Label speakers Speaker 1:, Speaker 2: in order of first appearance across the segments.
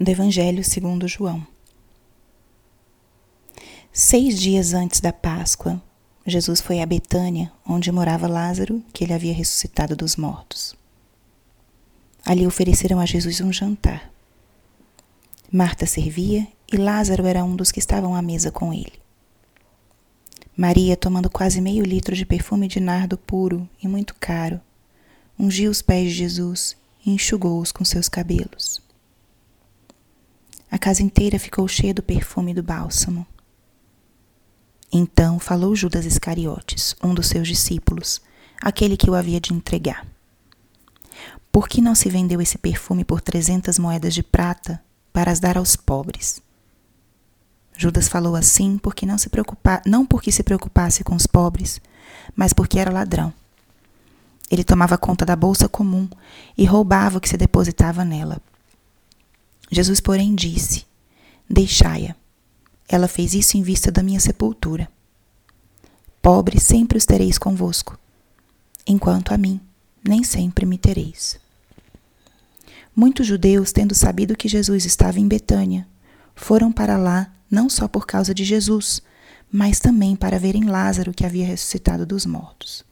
Speaker 1: do Evangelho segundo João. Seis dias antes da Páscoa, Jesus foi a Betânia, onde morava Lázaro, que ele havia ressuscitado dos mortos. Ali ofereceram a Jesus um jantar. Marta servia e Lázaro era um dos que estavam à mesa com ele. Maria, tomando quase meio litro de perfume de nardo puro e muito caro, ungiu os pés de Jesus e enxugou-os com seus cabelos. A casa inteira ficou cheia do perfume do bálsamo. Então falou Judas Iscariotes, um dos seus discípulos, aquele que o havia de entregar. Por que não se vendeu esse perfume por trezentas moedas de prata para as dar aos pobres? Judas falou assim porque não se preocupa, não porque se preocupasse com os pobres, mas porque era ladrão. Ele tomava conta da bolsa comum e roubava o que se depositava nela. Jesus, porém, disse: Deixai-a. Ela fez isso em vista da minha sepultura. Pobre sempre os tereis convosco, enquanto a mim nem sempre me tereis. Muitos judeus, tendo sabido que Jesus estava em Betânia, foram para lá não só por causa de Jesus, mas também para verem Lázaro que havia ressuscitado dos mortos.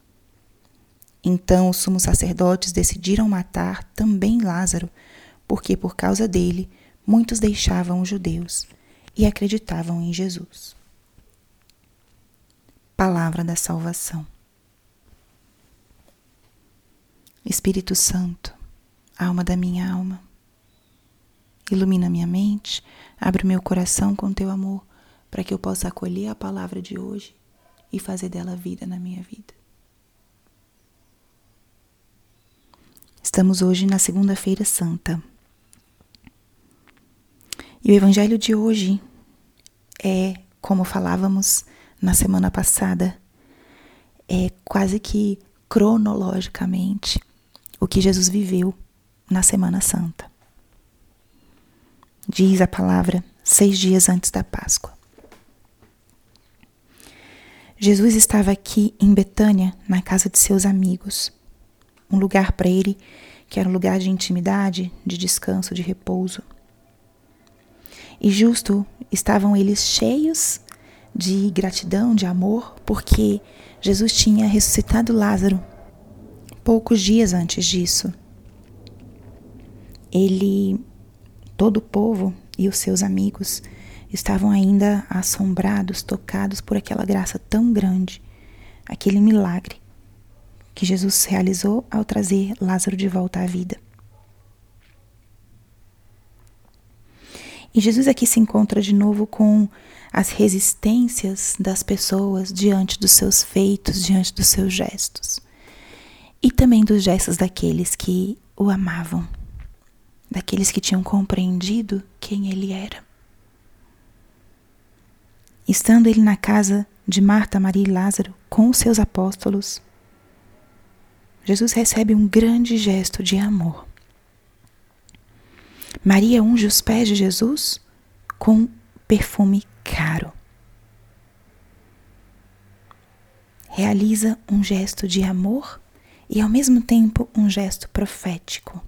Speaker 1: Então os sumos sacerdotes decidiram matar também Lázaro porque por causa dele muitos deixavam os judeus e acreditavam em Jesus. Palavra da Salvação. Espírito Santo, alma da minha alma, ilumina minha mente, abre meu coração com teu amor, para que eu possa acolher a palavra de hoje e fazer dela vida na minha vida. Estamos hoje na Segunda-feira Santa. E o evangelho de hoje é, como falávamos na semana passada, é quase que cronologicamente o que Jesus viveu na Semana Santa. Diz a palavra seis dias antes da Páscoa. Jesus estava aqui em Betânia, na casa de seus amigos, um lugar para ele que era um lugar de intimidade, de descanso, de repouso. E justo estavam eles cheios de gratidão, de amor, porque Jesus tinha ressuscitado Lázaro poucos dias antes disso. Ele, todo o povo e os seus amigos estavam ainda assombrados, tocados por aquela graça tão grande, aquele milagre que Jesus realizou ao trazer Lázaro de volta à vida. E Jesus aqui se encontra de novo com as resistências das pessoas diante dos seus feitos, diante dos seus gestos. E também dos gestos daqueles que o amavam, daqueles que tinham compreendido quem ele era. Estando ele na casa de Marta, Maria e Lázaro com os seus apóstolos, Jesus recebe um grande gesto de amor. Maria unge os pés de Jesus com perfume caro. Realiza um gesto de amor e, ao mesmo tempo, um gesto profético.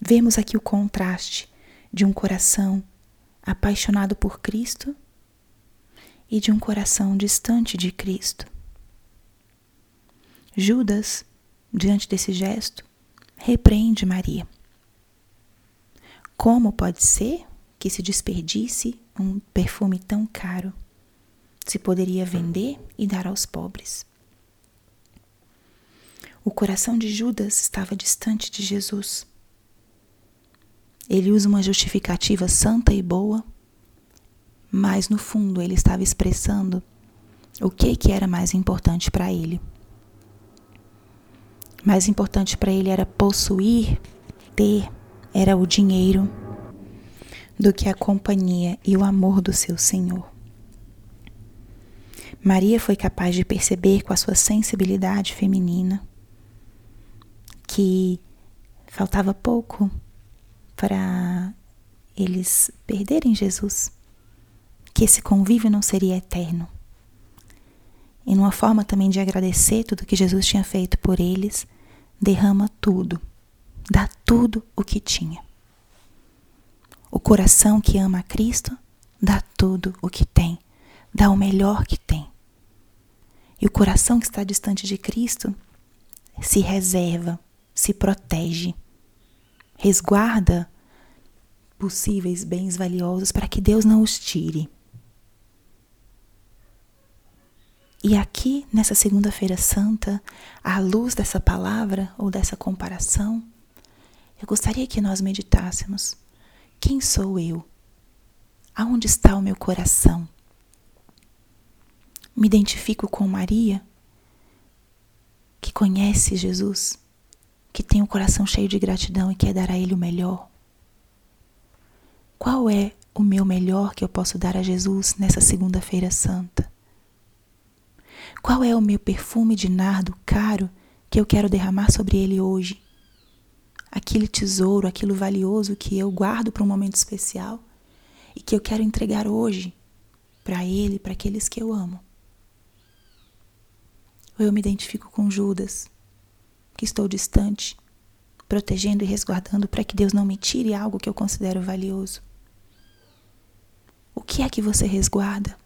Speaker 1: Vemos aqui o contraste de um coração apaixonado por Cristo e de um coração distante de Cristo. Judas, diante desse gesto, repreende Maria. Como pode ser que se desperdice um perfume tão caro? Se poderia vender e dar aos pobres. O coração de Judas estava distante de Jesus. Ele usa uma justificativa santa e boa, mas no fundo ele estava expressando o que que era mais importante para ele. Mais importante para ele era possuir, ter, era o dinheiro, do que a companhia e o amor do seu Senhor. Maria foi capaz de perceber com a sua sensibilidade feminina que faltava pouco para eles perderem Jesus, que esse convívio não seria eterno. E numa forma também de agradecer tudo que Jesus tinha feito por eles, derrama tudo, dá tudo o que tinha. O coração que ama a Cristo dá tudo o que tem, dá o melhor que tem. E o coração que está distante de Cristo se reserva, se protege, resguarda possíveis bens valiosos para que Deus não os tire. E aqui, nessa Segunda-feira Santa, à luz dessa palavra ou dessa comparação, eu gostaria que nós meditássemos: quem sou eu? Aonde está o meu coração? Me identifico com Maria, que conhece Jesus, que tem o um coração cheio de gratidão e quer dar a Ele o melhor. Qual é o meu melhor que eu posso dar a Jesus nessa Segunda-feira Santa? Qual é o meu perfume de nardo caro que eu quero derramar sobre ele hoje? Aquele tesouro, aquilo valioso que eu guardo para um momento especial e que eu quero entregar hoje para ele, para aqueles que eu amo. Ou eu me identifico com Judas, que estou distante, protegendo e resguardando para que Deus não me tire algo que eu considero valioso. O que é que você resguarda?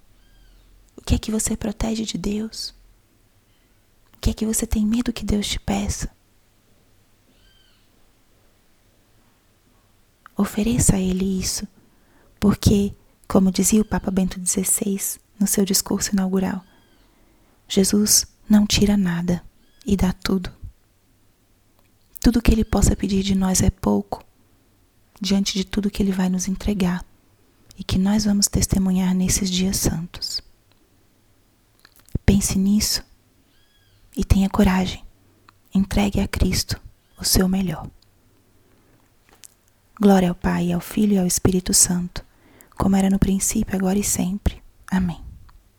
Speaker 1: O que é que você protege de Deus? O que é que você tem medo que Deus te peça? Ofereça a Ele isso, porque, como dizia o Papa Bento XVI no seu discurso inaugural, Jesus não tira nada e dá tudo. Tudo que Ele possa pedir de nós é pouco, diante de tudo que Ele vai nos entregar e que nós vamos testemunhar nesses dias santos. Pense nisso e tenha coragem. Entregue a Cristo o seu melhor. Glória ao Pai, ao Filho e ao Espírito Santo, como era no princípio, agora e sempre. Amém.